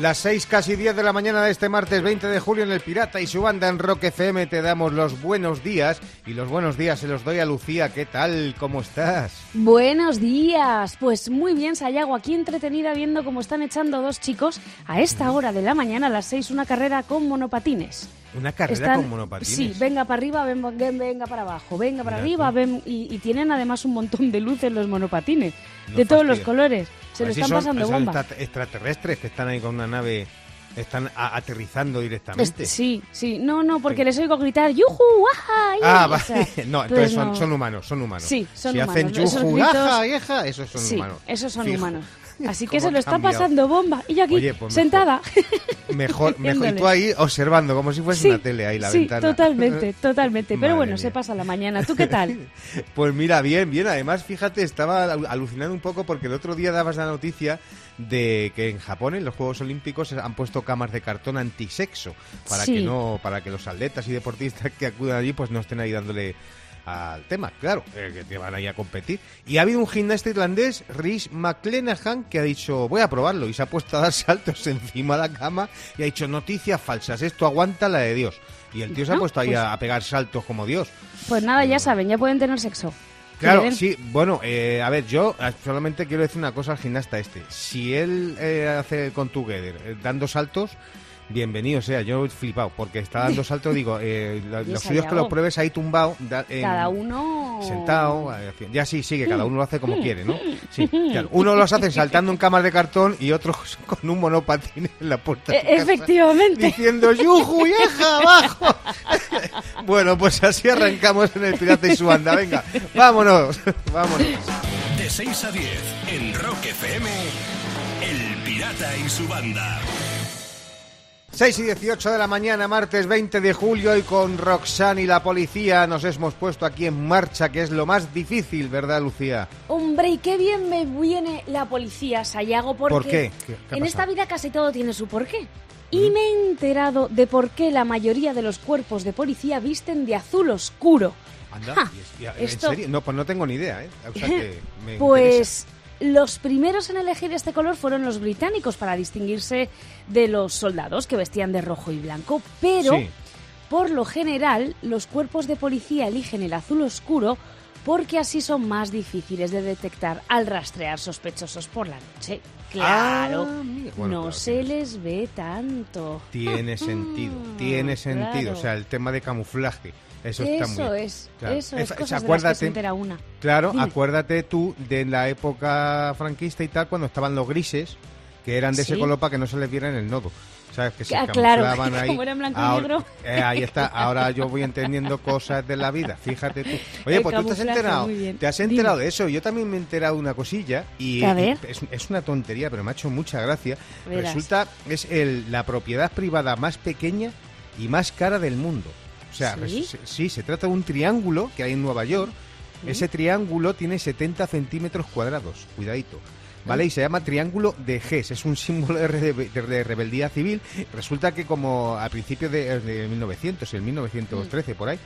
Las seis casi diez de la mañana de este martes 20 de julio en El Pirata y su banda en Rock FM te damos los buenos días y los buenos días se los doy a Lucía. ¿Qué tal? ¿Cómo estás? Buenos días. Pues muy bien, Sayago, aquí entretenida viendo cómo están echando dos chicos a esta hora de la mañana, a las seis, una carrera con monopatines. Una carrera Están- con monopatines. Sí, venga para arriba, ven- ven- venga para abajo, venga para Mira arriba, ven, y, y tienen además un montón de luces los monopatines, No de todos los colores. Se lo si están son- pasando son bomba. extra- extraterrestres que están ahí con una nave, están aterrizando directamente. Es- sí, sí, no, no, porque les oigo gritar ¡Yujú! ¡Ajá! Ah, o vale. sea, no, pues entonces son, no. son humanos, son humanos. Sí, son si humanos. hacen yuju, gritos- aja, eja, esos son sí, humanos. esos son Fijo. humanos. Así que ¿Cómo se lo está cambiado? pasando bomba. Y yo aquí, Oye, pues sentada. Mejor, mejor. Y tú ahí observando, como si fuese Sí, una tele ahí, la sí, ventana. totalmente, totalmente. Pero Madre bueno, mía. se pasa la mañana. ¿Tú qué tal? Pues mira, bien, bien. Además, fíjate, estaba al- alucinando un poco porque el otro día dabas la noticia de que en Japón, en los Juegos Olímpicos, han puesto camas de cartón antisexo para Sí. que no, para que los atletas y deportistas que acudan allí, pues no estén ahí dándole al tema, claro, eh, que te van ahí a competir. Y ha habido un gimnasta irlandés, Rhys McClenahan, que ha dicho, voy a probarlo, y se ha puesto a dar saltos encima de la cama y ha dicho, noticias falsas, esto aguanta la de Dios. Y el tío se ha Ah, puesto ahí pues- a, a pegar saltos como Dios. Pues nada, ya saben, ya pueden tener sexo. Claro, sí, bueno, eh, a ver, yo eh, solamente quiero decir una cosa al gimnasta este. Si él eh, hace con together eh, dando saltos, bienvenido sea. Yo he flipado, porque está dando saltos, digo, eh, lo, Y lo esa suyo es que lo pruebes ahí tumbado. da- Cada uno... Sentado, eh, ya sí, sigue, cada uno lo hace Mm. como quiere, ¿no? Sí, claro. Uno los hace saltando en camas de cartón y otros con un monopatín en la puerta. de E- casa efectivamente. diciendo ¡Yuju, vieja, abajo! bueno, pues así arrancamos en el Pirata y su banda. Venga, vámonos, vámonos. De 6 a 10, en Rock FM, El Pirata y su banda. 6 y 18 de la mañana, martes 20 de julio, y con Roxanne y la policía nos hemos puesto aquí en marcha, que es lo más difícil, ¿verdad, Lucía? Hombre, y qué bien me viene la policía, Sayago, porque ¿Por qué? ¿Qué- qué en esta vida casi todo tiene su porqué. Y me he enterado de por qué la mayoría de los cuerpos de policía visten de azul oscuro. Anda, Ja, y es- y- ¿en esto- serio? No, pues no tengo ni idea, ¿eh? O sea que me interesa. Los primeros en elegir este color fueron los británicos para distinguirse de los soldados que vestían de rojo y blanco, pero Sí. por lo general los cuerpos de policía eligen el azul oscuro porque así son más difíciles de detectar al rastrear sospechosos por la noche. Claro, Ah. Bueno, no claro, se les ve tanto. Tiene sentido, tiene sentido. claro. O sea, el tema de camuflaje, eso, está muy es, Claro. eso es de las que acuérdate- se entera una. Claro, Dime. acuérdate tú de la época franquista y tal, cuando estaban los grises, que eran de ese color para que no se les viera en el nodo. ¿Sabes? Que se Ah, claro, ahí. como era en blanco y negro. eh, ahí está, ahora yo voy entendiendo cosas de la vida, fíjate tú. Oye, El pues tú te has enterado, te has Dime. enterado de eso. Yo también me he enterado de una cosilla y, A y ver. es, es una tontería, pero me ha hecho mucha gracia. Verás. Resulta es el, la propiedad privada más pequeña y más cara del mundo. O sea, ¿Sí? se- sí, se trata de un triángulo que hay en Nueva York. Ese triángulo tiene 70 centímetros cuadrados, cuidadito. ¿Vale? Y se llama Triángulo de Gess, es un símbolo de, rebe- de- de rebeldía civil. Resulta que como a principios de, de 1900, en 1913 por ahí,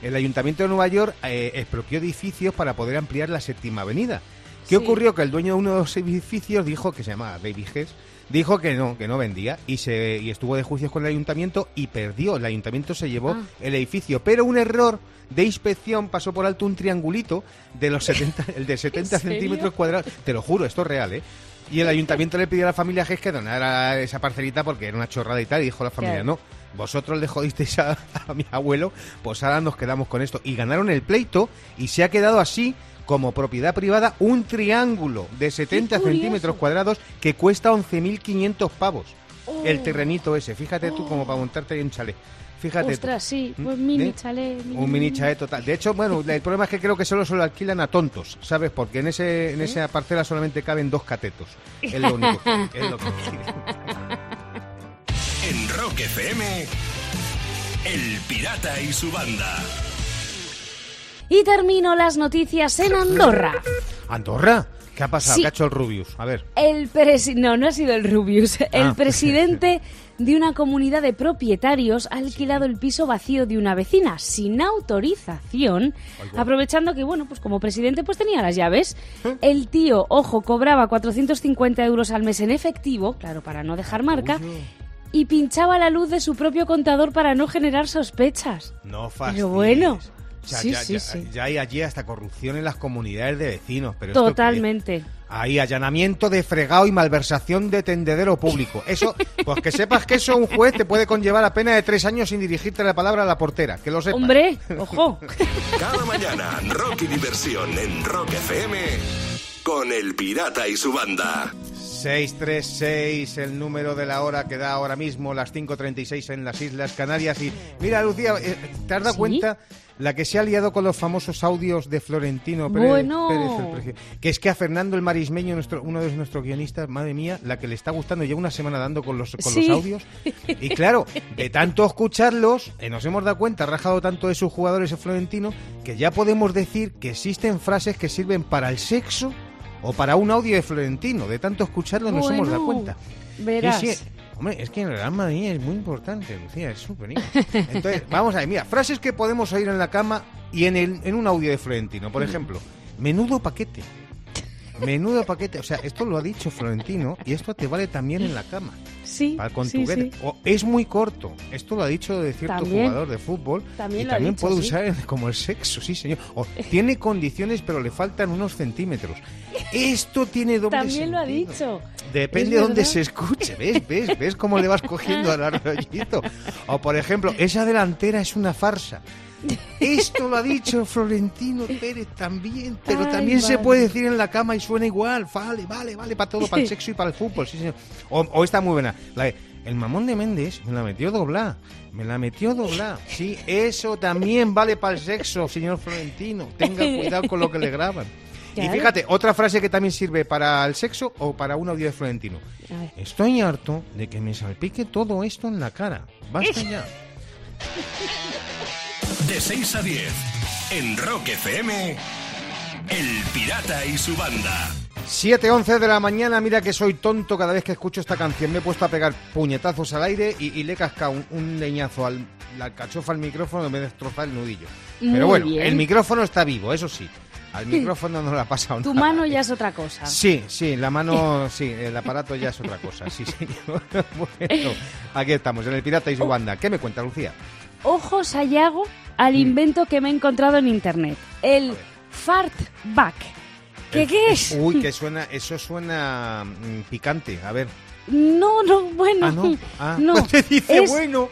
el Ayuntamiento de Nueva York eh, expropió edificios para poder ampliar la séptima avenida. ¿Qué Sí. ocurrió? Que el dueño de uno de los edificios dijo, que se llama David Hess, dijo que no, que no vendía y se y estuvo de juicios con el ayuntamiento y perdió. El ayuntamiento se llevó Ah. el edificio, pero un error de inspección pasó por alto un triangulito de los 70, el de 70 ¿En serio? centímetros cuadrados. Te lo juro, esto es real, ¿eh? Y el ayuntamiento le pidió a la familia Hess que donara esa parcelita porque era una chorrada y tal, y dijo la familia, no, vosotros le jodisteis a, a mi abuelo, pues ahora nos quedamos con esto. Y ganaron el pleito y se ha quedado así como propiedad privada un triángulo de 70 curioso. centímetros cuadrados que cuesta 11.500 pavos. Oh. El terrenito ese, fíjate tú como para montarte ahí un chalet. Fíjate. Ostras, sí, pues ¿Mm? mini ¿Eh? chalet. Un mini chalet total. De hecho, bueno, el problema es que creo que solo se lo alquilan a tontos, ¿sabes? Porque en ese en esa parcela solamente caben dos catetos. Es lo único. que- es lo que En Rock FM, El Pirata y su banda. Y termino las noticias en Andorra. Andorra. ¿Qué ha pasado? Sí. ¿Qué ha hecho el Rubius? A ver. El presi- no, no ha sido el Rubius. El Ah. presidente de una comunidad de propietarios ha alquilado el piso vacío de una vecina sin autorización, aprovechando que, bueno, pues como presidente pues tenía las llaves. ¿Eh? El tío, ojo, cobraba 450 euros al mes en efectivo, claro, para no dejar marca, y pinchaba la luz de su propio contador para no generar sospechas. No fastidies. Pero bueno. O sea, Sí, ya, sí, ya- sí. ya hay allí hasta corrupción en las comunidades de vecinos. Pero? Totalmente. Ahí, allanamiento de fregado y malversación de tendedero público. Eso, pues que sepas que eso un juez te puede conllevar a pena de tres años sin dirigirte la palabra a la portera. Que lo sepas. Hombre, ojo. Cada mañana, rock y diversión en Rock FM con El Pirata y su banda. 636, el número de la hora que da ahora mismo las 5.36 en las Islas Canarias. Y mira, Lucía, eh, ¿te has dado ¿Sí? cuenta la que se ha liado con los famosos audios de Florentino Pérez? Bueno. Pérez, el que es que a Fernando el Marismeño, nuestro, uno de nuestros guionistas, madre mía, la que le está gustando, lleva una semana dando con los, con Sí. los audios. Y claro, de tanto escucharlos, eh, nos hemos dado cuenta, ha rajado tanto de sus jugadores el Florentino, que ya podemos decir que existen frases que sirven para el sexo o para un audio de Florentino. De tanto escucharlo nos hemos dado cuenta. verás. Y hombre, es que en el Real Madrid es muy importante, Lucía, es súper. Entonces, vamos a ver, mira, frases que podemos oír en la cama y en, el, en un audio de Florentino. Por ejemplo, menudo paquete. Menudo paquete. O sea, esto lo ha dicho Florentino y esto te vale también en la cama. Sí, Para con sí. O es muy corto. Esto lo ha dicho de cierto También. jugador de fútbol. También y lo ha también dicho, puede usar como el sexo, sí, señor. O tiene condiciones, pero le faltan unos centímetros. Esto tiene doble También lo ha dicho. Depende de dónde se escuche, ¿ves? ¿Ves? ¿Ves cómo le vas cogiendo al arrollito? O, por ejemplo, esa delantera es una farsa. Esto lo ha dicho Florentino Pérez también, pero Ay, también se puede decir en la cama y suena igual. Vale, vale, vale, para todo, para el sexo y para el fútbol, sí, señor. O, o esta muy buena, la el mamón de Méndez me la metió doblar, me la metió doblar. Sí, eso también vale para el sexo, señor Florentino. Tenga cuidado con lo que le graban. Y fíjate, otra frase que también sirve para el sexo o para un audio de Florentino. Estoy harto de que me salpique todo esto en la cara. Basta ya. De 6 a 10 en Rock FM, El Pirata y su banda. 7.11 de la mañana, mira que soy tonto cada vez que escucho esta canción. Me he puesto a pegar puñetazos al aire y, y le he cascado un, un leñazo al la alcachofa al micrófono en vez de destrozar el nudillo. Muy Pero bueno, bien. el micrófono está vivo, eso sí. Al micrófono no le ha pasado Tu nada. mano ya es otra cosa. Sí, sí, la mano, sí, el aparato ya es otra cosa, sí, señor. Bueno, aquí estamos, en el Pirata y su banda. ¿Qué me cuenta, Lucía? Ojos a Yago al invento que me he encontrado en internet. El fartback. ¿Qué, qué es? Uy, que suena, eso suena mm, picante. A ver. No, no, bueno. Ah, no. Ah, no. te dice Es- bueno.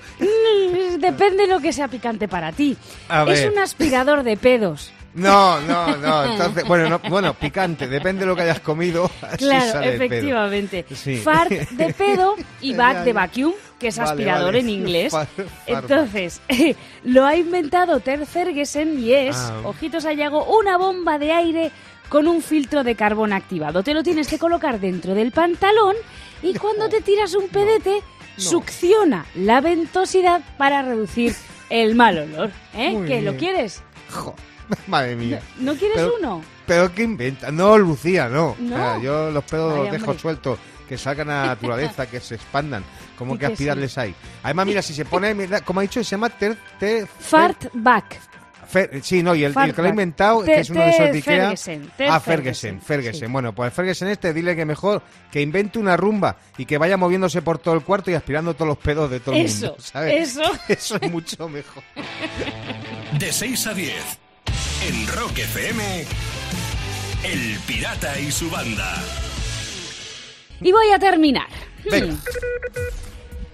Depende de lo que sea picante para ti. A Es ver. un aspirador de pedos. No, no, no. Entonces, bueno, no, bueno, picante. Depende de lo que hayas comido. así Claro, sale el pedo. efectivamente. Sí. Fart de pedo y back de vacuum, que es Vale, aspirador vale. en inglés. Far-. Entonces, lo ha inventado Ter Ferguson y es, Ah. ojitos a Yago, una bomba de aire con un filtro de carbón activado. Te lo tienes que colocar dentro del pantalón y cuando te tiras un pedete, succiona la ventosidad para reducir el mal olor. ¿Eh? ¿Lo quieres? Jo, madre mía. ¿No quieres Pero- uno? Pero ¿qué inventa? No, Lucía, no. No. O sea, yo los pedos Vaya, los dejo hombre. sueltos, que salgan a la naturaleza, que se expandan. Como Y que que aspirarles hay. Además, mira, si se pone, mira, como ha dicho, se llama ter, ter- Fartback. Fer- sí, no, y el, el que lo ha inventado, Te- que es uno de esos de Ikea. Ferguson, Ter ah, Ferguson, Ferguson, Ferguson. sí. Bueno, pues Ferguson este, dile que mejor que invente una rumba y que vaya moviéndose por todo el cuarto y aspirando todos los pedos de todo el Eso, mundo. ¿sabes? eso. Eso es mucho mejor. De 6 a 10 en Rock FM, El Pirata y su banda. Y voy a terminar. Venga. Hmm.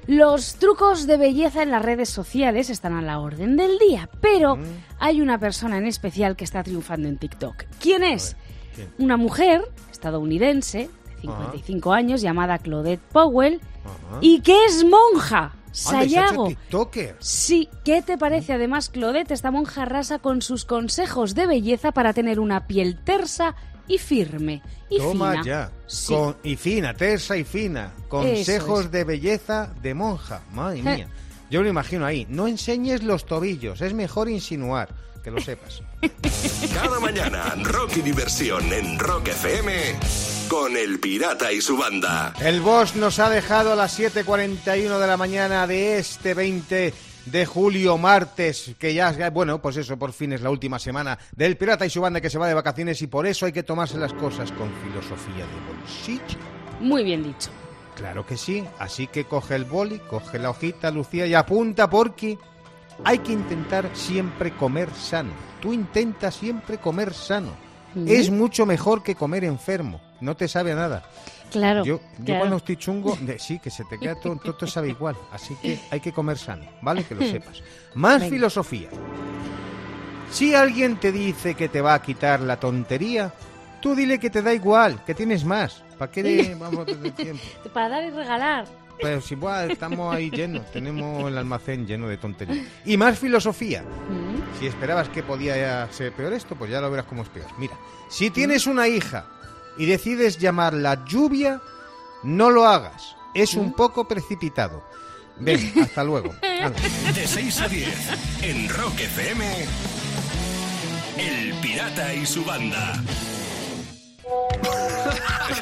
Los trucos de belleza en las redes sociales están a la orden del día, pero Mm. hay una persona en especial que está triunfando en TikTok. ¿Quién es? ¿quién? Una mujer estadounidense de 55 años llamada Claudette Powell y que es monja. Sayago. TikToker. Sí, ¿qué te parece? Además, Claudette, esta monja rasa con sus consejos de belleza para tener una piel tersa y firme. Y Toma fina. ya. Sí. Con, y fina, tersa y fina. Consejos es. de belleza de monja. Madre mía. Yo me lo imagino ahí. No enseñes los tobillos, es mejor insinuar. que lo sepas. Cada mañana, rock y diversión en Rock FM con El Pirata y su banda. El boss nos ha dejado a las 7.41 de la mañana de este 20 de julio, martes, que ya, bueno, pues eso, por fin es la última semana del Pirata y su banda que se va de vacaciones y por eso hay que tomarse las cosas con filosofía de bolsillo. Muy bien dicho. Claro que sí, así que coge el boli, coge la hojita, Lucía, y apunta porque hay que intentar siempre comer sano. Tú intenta siempre comer sano. Es mucho mejor que comer enfermo. No te sabe a nada. Claro. Yo, yo claro. cuando estoy chungo, de- sí, que se te queda todo, todo te sabe igual. Así que hay que comer sano, ¿vale? Que lo sepas. Más Venga. filosofía. Si alguien te dice que te va a quitar la tontería, tú dile que te da igual, que tienes más. ¿Para qué le vamos a perder tiempo? Para dar y regalar. Pero si buah, estamos ahí llenos, tenemos el almacén lleno de tonterías. Y más filosofía. Mm. Si esperabas que podía ser peor esto, pues ya lo verás cómo es peor. Mira, si tienes una hija y decides llamarla lluvia, no lo hagas. Es un poco precipitado. Ven, hasta luego. De 6 a 10 en Rock FM. El Pirata y su banda.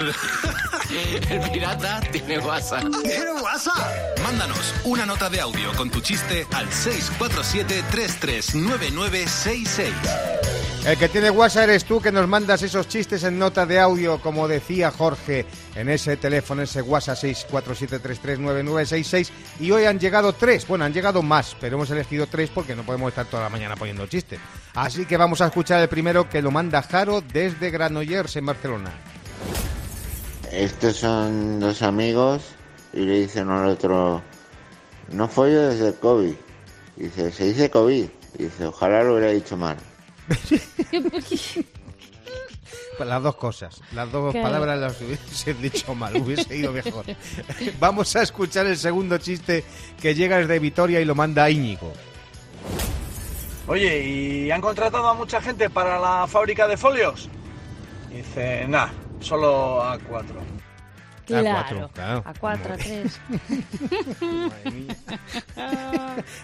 El pirata tiene WhatsApp. ¿Tiene WhatsApp? Mándanos una nota de audio con tu chiste al 647-339966. El que tiene WhatsApp eres tú que nos mandas esos chistes en nota de audio, como decía Jorge, en ese teléfono, ese WhatsApp 647339966. Y hoy han llegado tres, bueno, han llegado más, pero hemos elegido tres porque no podemos estar toda la mañana poniendo chistes. Así que vamos a escuchar el primero que lo manda Jaro desde Granollers, en Barcelona. Estos son dos amigos y le dicen al otro, no follo desde el COVID. Dice, se dice COVID. Dice, ojalá lo hubiera dicho mal. Pues Las dos cosas, las dos Claro. palabras las hubiese dicho mal, hubiese ido mejor. Vamos a escuchar el segundo chiste que llega desde Vitoria y lo manda Íñigo. Oye, ¿y han contratado a mucha gente para la fábrica de folios? Dice, nah, solo a cuatro. A cuatro, claro. A cuatro, a tres.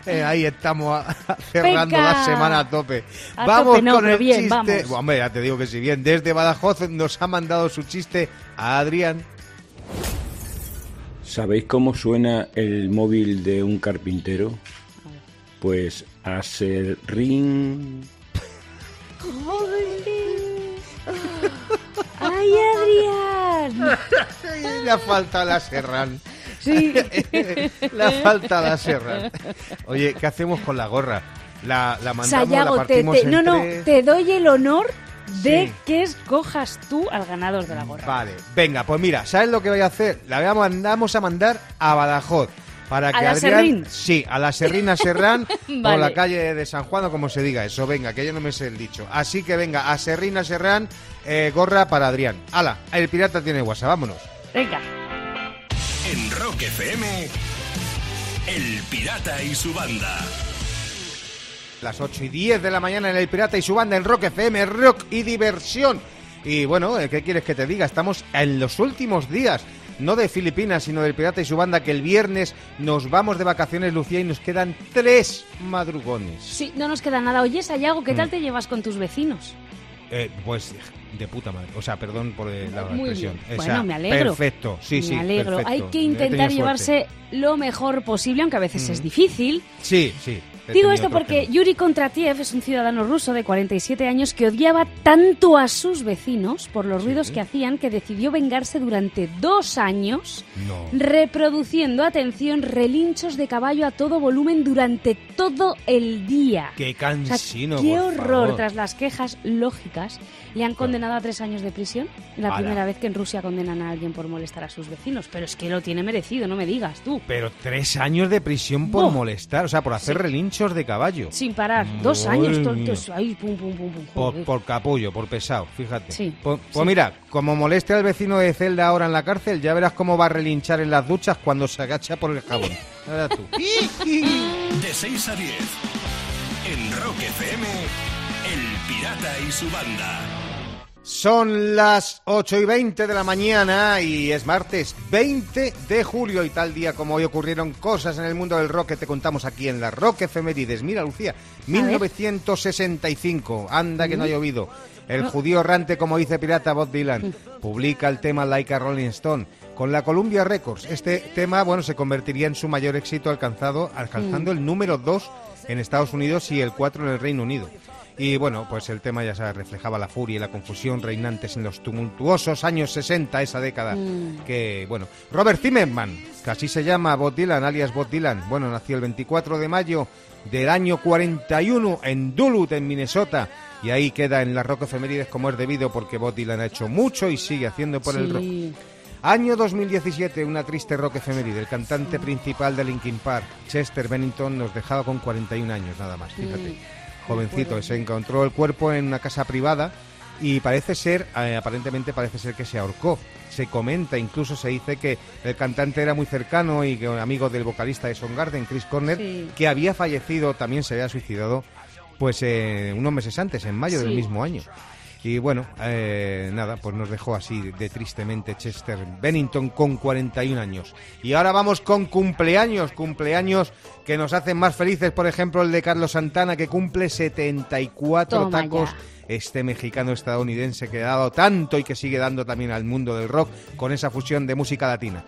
Eh, ahí estamos cerrando Venga. la semana a tope. A vamos tope no, con el bien, chiste. vamos. Hombre, ya te digo que sí, bien. Desde Badajoz nos ha mandado su chiste a Adrián. ¿Sabéis cómo suena el móvil de un carpintero? Pues a ser ring. ¡Ay, Adrián! Le ha faltado la serrán. Sí. Le ha faltado la serrán. Oye, ¿qué hacemos con la gorra? La, la mandamos, la Sayago, te, partimos no, no, te doy el honor de Sí. que escojas tú al ganador de la gorra. Vale, venga, pues mira, ¿sabes lo que voy a hacer? La a mandamos a mandar a Badajoz. Para ¿A que la Adrián, Serrín? Sí, a la Serrina Serrán o la calle de San Juan o como se diga eso. Venga, que yo no me sé el dicho. Así que venga, a Serrina Serrán, eh, gorra para Adrián. Hala, el pirata tiene WhatsApp, vámonos. Venga. En Rock FM. El Pirata y su banda. Las 8 y 10 de la mañana en el pirata y su banda en Rock FM, rock y diversión. Y bueno, eh, ¿qué quieres que te diga? Estamos en los últimos días. No de Filipinas, sino del Pirata y su banda, que el viernes nos vamos de vacaciones, Lucía, y nos quedan tres madrugones. Sí, no nos queda nada. Oye, Sayago, Mm. ¿qué tal te llevas con tus vecinos? Eh, pues de puta madre. O sea, perdón por eh, la Muy expresión. bien. Bueno, me alegro. Perfecto, sí, sí. Me alegro. perfecto. Hay que intentar. Mm. llevarse lo mejor posible, aunque a veces es difícil. Sí, sí. Digo esto porque. Yuri Kontratiev es un ciudadano ruso de 47 años que odiaba tanto a sus vecinos por los ruidos que hacían que decidió vengarse durante dos años No. reproduciendo, atención, relinchos de caballo a todo volumen durante todo el día. Qué O sea, cansino, qué por horror. favor. Tras las quejas lógicas, le han condenado a tres años de prisión. La Ala. primera vez que en Rusia condenan a alguien por molestar a sus vecinos. Pero es que lo tiene merecido, no me digas tú. Pero tres años de prisión por molestar, o sea, por hacer Sí. relinchos de caballo. Sin parar. Dos años. to- mía. to- ahí, pum, pum, pum, pum, Por, capullo, por pesado, fíjate. Sí, Pues, pues sí. mira, como moleste al vecino de Zelda ahora en la cárcel, ya verás cómo va a relinchar en las duchas cuando se agacha por el jabón. Tú. De 6 a 10. En Rock FM. El Pirata y su banda. Son las 8 y 20 de la mañana y es martes 20 de julio y tal día como hoy ocurrieron cosas en el mundo del rock que te contamos aquí en la Rock Efemérides. Mira, Lucía, 1965, anda que no ha llovido. El judío errante, como dice Pirata Bob Dylan, publica el tema Like a Rolling Stone con la Columbia Records. Este tema, bueno, se convertiría en su mayor éxito alcanzado, alcanzando el número 2 en Estados Unidos y el 4 en el Reino Unido. Y bueno, pues el tema ya se reflejaba la furia y la confusión reinantes en los tumultuosos años 60, esa década. Que, bueno, Robert Zimmerman, que así se llama Bob Dylan, alias Bob Dylan, bueno, nació el 24 de mayo del año 41 en Duluth, en Minnesota. Y ahí queda en la rock efemérides como es debido porque Bob Dylan ha hecho mucho y sigue haciendo por el rock. Año 2017, una triste rock efeméride. El cantante principal de Linkin Park, Chester Bennington, nos dejaba con 41 años nada más, fíjate. Jovencito, se encontró el cuerpo en una casa privada y parece ser, eh, aparentemente parece ser que se ahorcó. Se comenta, incluso se dice que el cantante era muy cercano y que un amigo del vocalista de Soundgarden, Chris Corner, Sí. que había fallecido, también se había suicidado, pues eh, unos meses antes, en mayo del mismo año. Y bueno, eh, nada, pues nos dejó así de tristemente Chester Bennington con 41 años. Y ahora vamos con cumpleaños, cumpleaños que nos hacen más felices, por ejemplo el de Carlos Santana que cumple 74 Toma tacos. ya. Este mexicano estadounidense que ha dado tanto y que sigue dando también al mundo del rock con esa fusión de música latina.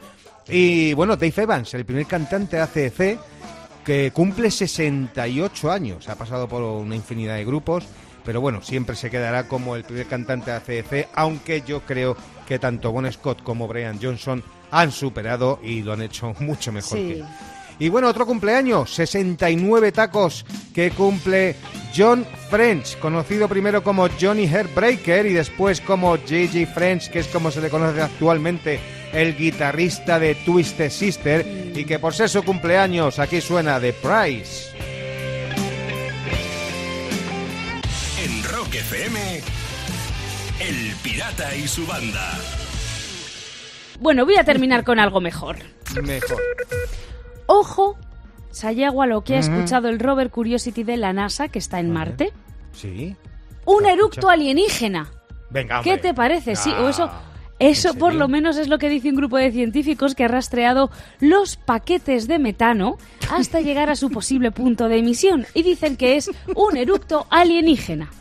Y bueno, Dave Evans, el primer cantante de ACDC, que cumple 68 años. Ha pasado por una infinidad de grupos, pero bueno, siempre se quedará como el primer cantante de ACDC, aunque yo creo que tanto Bon Scott como Brian Johnson han superado y lo han hecho mucho mejor Sí. que él. Y bueno, otro cumpleaños, 69 tacos que cumple John French, conocido primero como Johnny Heartbreaker y después como J.J. French, que es como se le conoce actualmente el guitarrista de Twisted Sister y que por ser su cumpleaños aquí suena The Price. FM, El Pirata y su banda. Bueno, voy a terminar con algo mejor. Mejor. Ojo, Sayago, a lo que ha escuchado el rover Curiosity de la NASA, que está en Marte. Sí. Un Lo eructo alienígena. Venga, ¿Qué hombre. te parece? Sí, o eso, Ah, eso ¿en por serio? lo menos es lo que dice un grupo de científicos que ha rastreado los paquetes de metano hasta llegar a su posible punto de emisión y dicen que es un eructo alienígena.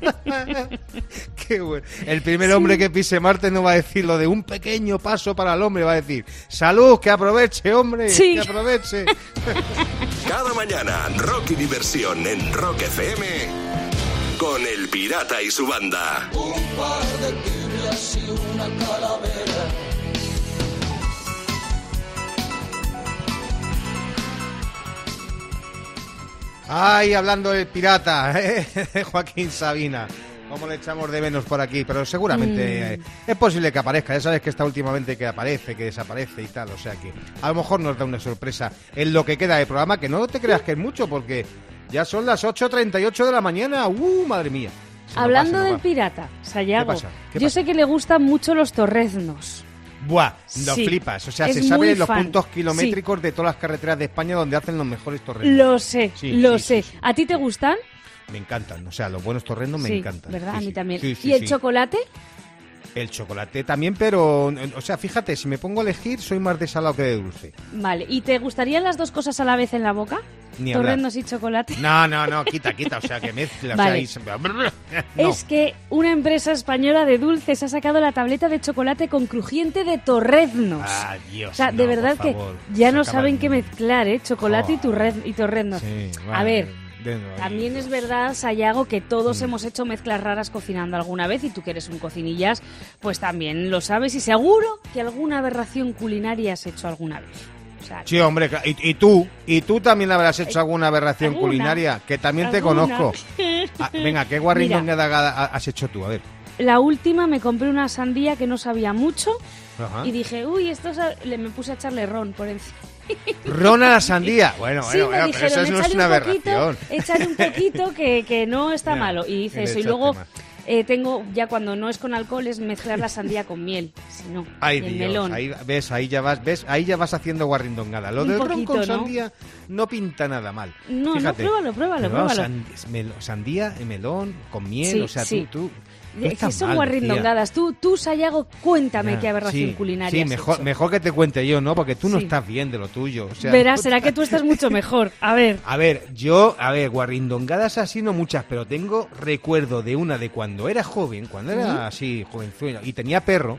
Qué bueno. El primer hombre que pise Marte no va a decir lo de un pequeño paso para el hombre, va a decir salud, que aproveche, hombre, Sí. que aproveche. Cada mañana, rock y diversión en Rock FM con El Pirata y su banda. Ay, hablando del pirata, ¿eh? Joaquín Sabina. ¿Cómo le echamos de menos por aquí? Pero seguramente eh, es posible que aparezca. Ya sabes que está últimamente que aparece, que desaparece y tal. O sea que a lo mejor nos da una sorpresa en lo que queda de programa. Que no te creas que es mucho, porque ya son las 8.38 de la mañana. ¡Uh, madre mía! Se Hablando del pirata, Sayago, ¿Qué pasa? ¿Qué yo sé que le gustan mucho los torreznos. Buah, lo Sí, flipas. O sea, se sabe los fan. puntos kilométricos de todas las carreteras de España donde hacen los mejores torrendos. Lo sé, Sí, lo sé. ¿A ti te gustan? Me encantan. O sea, los buenos torrendos me encantan. ¿verdad? A mí también. ¿Y el chocolate? El chocolate también, pero, o sea, fíjate, si me pongo a elegir, soy más de salado que de dulce. Vale. ¿Y te gustarían las dos cosas a la vez en la boca? Ni y chocolate. No, no, no, quita, quita, o sea, que mezcla. Vale. O sea, y- no. Es que una empresa española de dulces ha sacado la tableta de chocolate con crujiente de torreznos. Ah, Dios, o sea, no, de verdad que favor, ya se no saben qué mezclar, ¿eh? Chocolate y, Joder. turrez- y torreznos. Sí, a ver, de- también es verdad, Sayago, que todos Mm. hemos hecho mezclas raras cocinando alguna vez y tú que eres un cocinillas, pues también lo sabes y seguro que alguna aberración culinaria has hecho alguna vez. O sea, Sí, hombre, y, y tú, y tú también habrás hecho alguna aberración ¿Alguna? culinaria, que también te conozco. Ah, venga, ¿qué guarrindón has hecho tú? A ver. la última me compré una sandía que no sabía mucho Ajá. y dije, uy, esto sa-". le me puse a echarle ron por encima. Ron a la sandía. Bueno, sí, pero eso no es "Échale una un poquito, aberración. échale un poquito que, que no está malo. Y le eso. Y luego eh, tengo, ya cuando no es con alcohol, es mezclar la sandía con miel. Si no, Ay, y el Dios, melón. ahí ves, ahí ya vas, ves, ahí ya vas haciendo guarrindongada. Lo Un del ron poquito, con ¿no? sandía no pinta nada mal. No, no, pruébalo, pruébalo, pruébalo. sandía, eh, melón, con miel, Sí, o sea, sí. tú, tú no que son mal, guarrindongadas. Tú, tú, Sayago, cuéntame Ya, qué aberración sí, culinaria Sí, has mejor, hecho. mejor que te cuente yo, ¿no? Porque tú no Sí. estás bien de lo tuyo. O sea, Verás, será que tú estás mucho mejor. A ver. A ver, yo, a ver, guarrindongadas así no muchas, pero tengo recuerdo de una de cuando era joven, cuando era así, jovenzuelo, y tenía perro.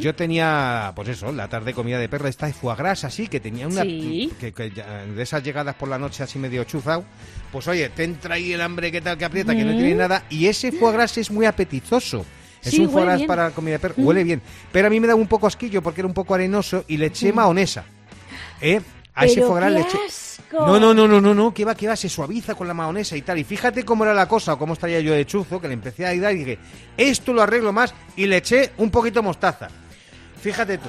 Yo tenía, pues eso, la tarde comida de perro, esta de foie gras así, que tenía una... Sí. Que, que ya- de esas llegadas por la noche así medio chuzao. Pues oye, te entra ahí el hambre que tal, que aprieta, que no tiene nada. Y ese foie gras es muy apetitoso. Es Sí, un foie gras bien. para comida de perro. Huele bien. Pero a mí me da un poco asquillo porque era un poco arenoso y le eché mahonesa. ¿Eh? A ese foie gras qué le eché... asco. No, no, no, no, no, no, que va, que va, se suaviza con la mahonesa y tal. Y fíjate cómo era la cosa, o cómo estaría yo de chuzo, que le empecé a dar y dije, esto lo arreglo más y le eché un poquito mostaza. Fíjate tú.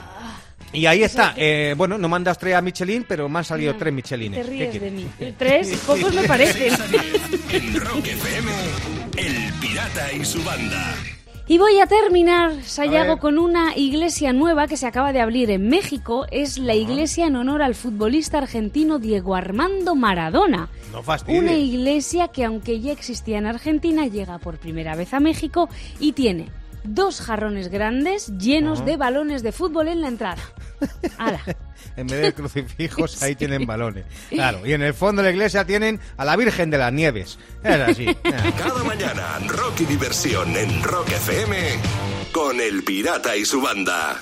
Y ahí está. Eh, bueno, no mandas tres a Michelin, pero me han salido tres Michelines. Te ¿Qué ríes de quieres? mí. Tres, pocos me parecen. En Rock FM, El Pirata y su banda. Y voy a terminar, Sayago, con una iglesia nueva que se acaba de abrir en México. Es la iglesia en honor al futbolista argentino Diego Armando Maradona. No fastidies. Una iglesia que, aunque ya existía en Argentina, llega por primera vez a México y tiene dos jarrones grandes llenos de balones de fútbol en la entrada. ¡Hala! En vez de crucifijos, ahí tienen balones. Claro, y en el fondo de la iglesia tienen a la Virgen de las Nieves. Es así. Cada mañana, rock y diversión en Rock FM con El Pirata y su banda.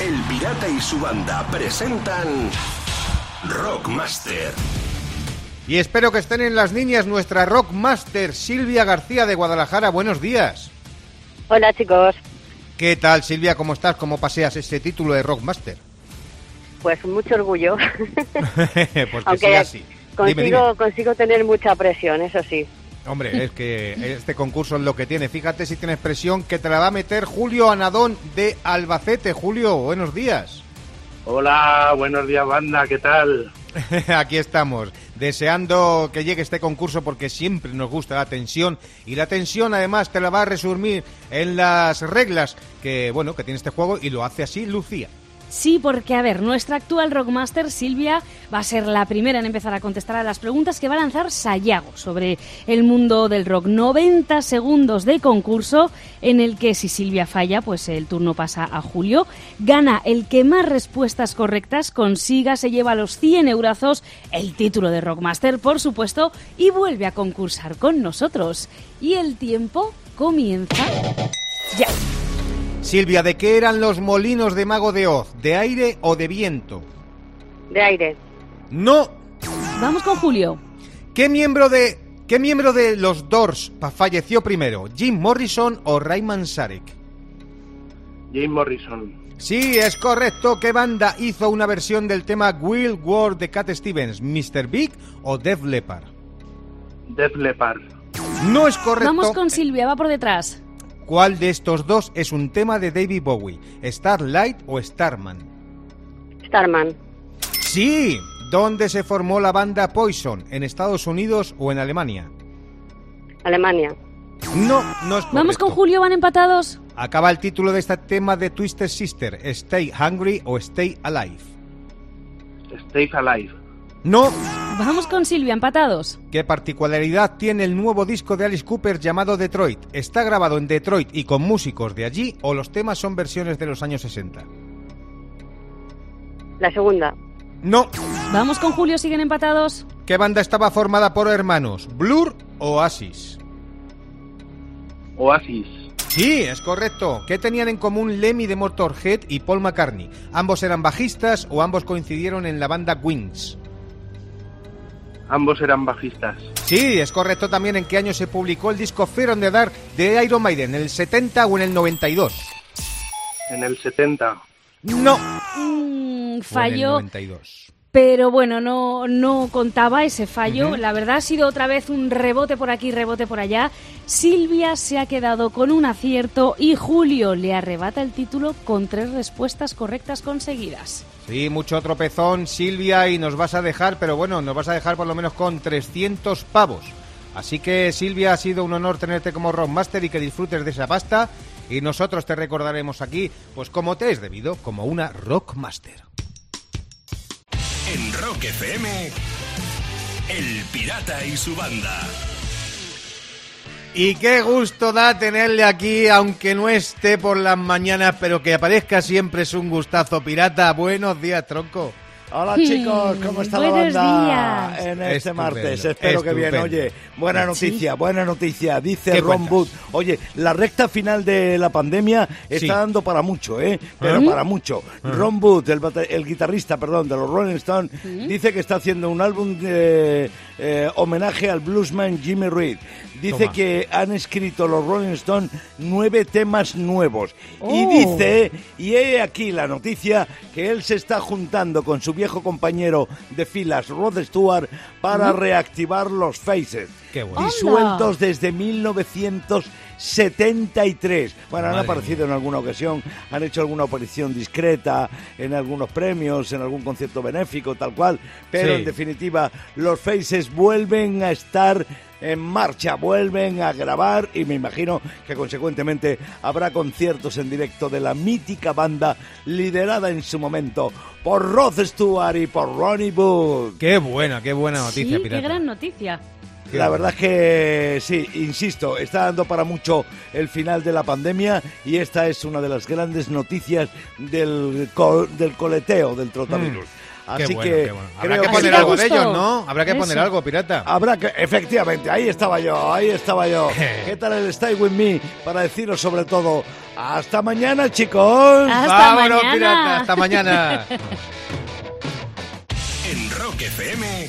El Pirata y su banda presentan Rockmaster. Y espero que estén en las niñas nuestra rockmaster Silvia García de Guadalajara. Buenos días. Hola chicos, ¿Qué tal, Silvia? ¿Cómo estás? ¿Cómo paseas este título de rockmaster? Pues mucho orgullo, pues que aunque sea así. consigo, Dime, dime. consigo tener mucha presión, eso sí. Hombre, es que este concurso es lo que tiene. Fíjate si tienes presión que te la va a meter Julio Anadón de Albacete. Julio, buenos días. Hola, buenos días banda, ¿qué tal? Aquí estamos, deseando que llegue este concurso porque siempre nos gusta la tensión y la tensión además te la va a resumir en las reglas que bueno que tiene este juego y lo hace así Lucía. Sí, porque a ver, nuestra actual Rockmaster Silvia va a ser la primera en empezar a contestar a las preguntas que va a lanzar Sayago sobre el mundo del rock. 90 segundos de concurso en el que si Silvia falla, pues el turno pasa a Julio. Gana el que más respuestas correctas consiga, se lleva los 100 eurazos, el título de Rockmaster, por supuesto, y vuelve a concursar con nosotros. Y el tiempo comienza. Silvia, ¿de qué eran los molinos de Mago de Oz? ¿De aire o de viento? De aire, No. Vamos con Julio. ¿Qué miembro de qué miembro de los Doors falleció primero? ¿Jim Morrison o Ray Manzarek? Jim Morrison, Sí, es correcto. ¿Qué banda hizo una versión del tema Will War de Cat Stevens? ¿Mr. Big o Def Leppard? Def Leppard, No es correcto. Vamos con Silvia, va por detrás. ¿Cuál de estos dos es un tema de David Bowie? ¿Starlight o Starman? Starman, Sí. ¿Dónde se formó la banda Poison? ¿En Estados Unidos o en Alemania? Alemania, No, no es correcto. Vamos con Julio, van empatados. Acaba el título de este tema de Twisted Sister. ¿Stay Hungry o Stay Alive? Stay Alive, No. Vamos con Silvia, empatados. ¿Qué particularidad tiene el nuevo disco de Alice Cooper llamado Detroit? ¿Está grabado en Detroit y con músicos de allí o los temas son versiones de los años 60? la segunda, No. Vamos con Julio, siguen empatados. ¿Qué banda estaba formada por hermanos? ¿Blur o Oasis? Oasis, Sí, es correcto. ¿Qué tenían en común Lemmy de Motorhead y Paul McCartney? ¿Ambos eran bajistas o ambos coincidieron en la banda Wings? Ambos eran bajistas, Sí, es correcto también en qué año se publicó el disco Fear on the Dark de Iron Maiden, ¿en el 70 o en el 92? en el 70, No. Mm, O en el falló, 92. Pero bueno, no, no contaba ese fallo. La verdad ha sido otra vez un rebote por aquí, rebote por allá. Silvia se ha quedado con un acierto y Julio le arrebata el título con tres respuestas correctas conseguidas. Sí, mucho tropezón, Silvia, y nos vas a dejar, pero bueno, nos vas a dejar por lo menos con 300 pavos. Así que Silvia, ha sido un honor tenerte como Rockmaster y que disfrutes de esa pasta. Y nosotros te recordaremos aquí, pues como te es debido, como una Rockmaster. En Rock FM, El Pirata y su banda. Y qué gusto da tenerle aquí, aunque no esté por las mañanas, pero que aparezca siempre es un gustazo. Pirata, buenos días, tronco. Hola chicos, ¿cómo está la banda días. en este Estupendo, martes? Espero que bien. Oye, buena noticia, buena noticia. Dice ¿Qué Ron? Wood. Oye, la recta final de la pandemia está Sí. dando para mucho, ¿eh? Pero ¿Eh? para mucho. Ron Wood, el, el guitarrista, perdón, de los Rolling Stones, dice que está haciendo un álbum de eh, homenaje al bluesman Jimmy Reed. Dice Toma. que han escrito los Rolling Stones nueve temas nuevos. Y Oh. dice, y he aquí la noticia, que él se está juntando con su viejo compañero de filas, Rod Stewart, para reactivar los Faces. Qué bueno. Disueltos desde 1973. Bueno, han aparecido en alguna ocasión, han hecho alguna aparición discreta en algunos premios, en algún concierto benéfico, tal cual. Pero Sí. en definitiva, los Faces vuelven a estar en marcha, vuelven a grabar y me imagino que consecuentemente habrá conciertos en directo de la mítica banda liderada en su momento por Rod Stewart y por Ronnie Wood. Qué buena, qué buena noticia, sí, qué gran noticia. La verdad es que sí, insisto, está dando para mucho el final de la pandemia y esta es una de las grandes noticias del, co- del coleteo del trotavirus. Qué Así bueno, que qué bueno. Habrá creo que poner algo de ellos, ¿no? Habrá que poner algo, Pirata. Habrá que, efectivamente, ahí estaba yo, ahí estaba yo. ¿Qué tal el Stay With Me? Para deciros sobre todo, hasta mañana, chicos. Hasta Vámonos, mañana. Pirata, hasta mañana. En Rock FM,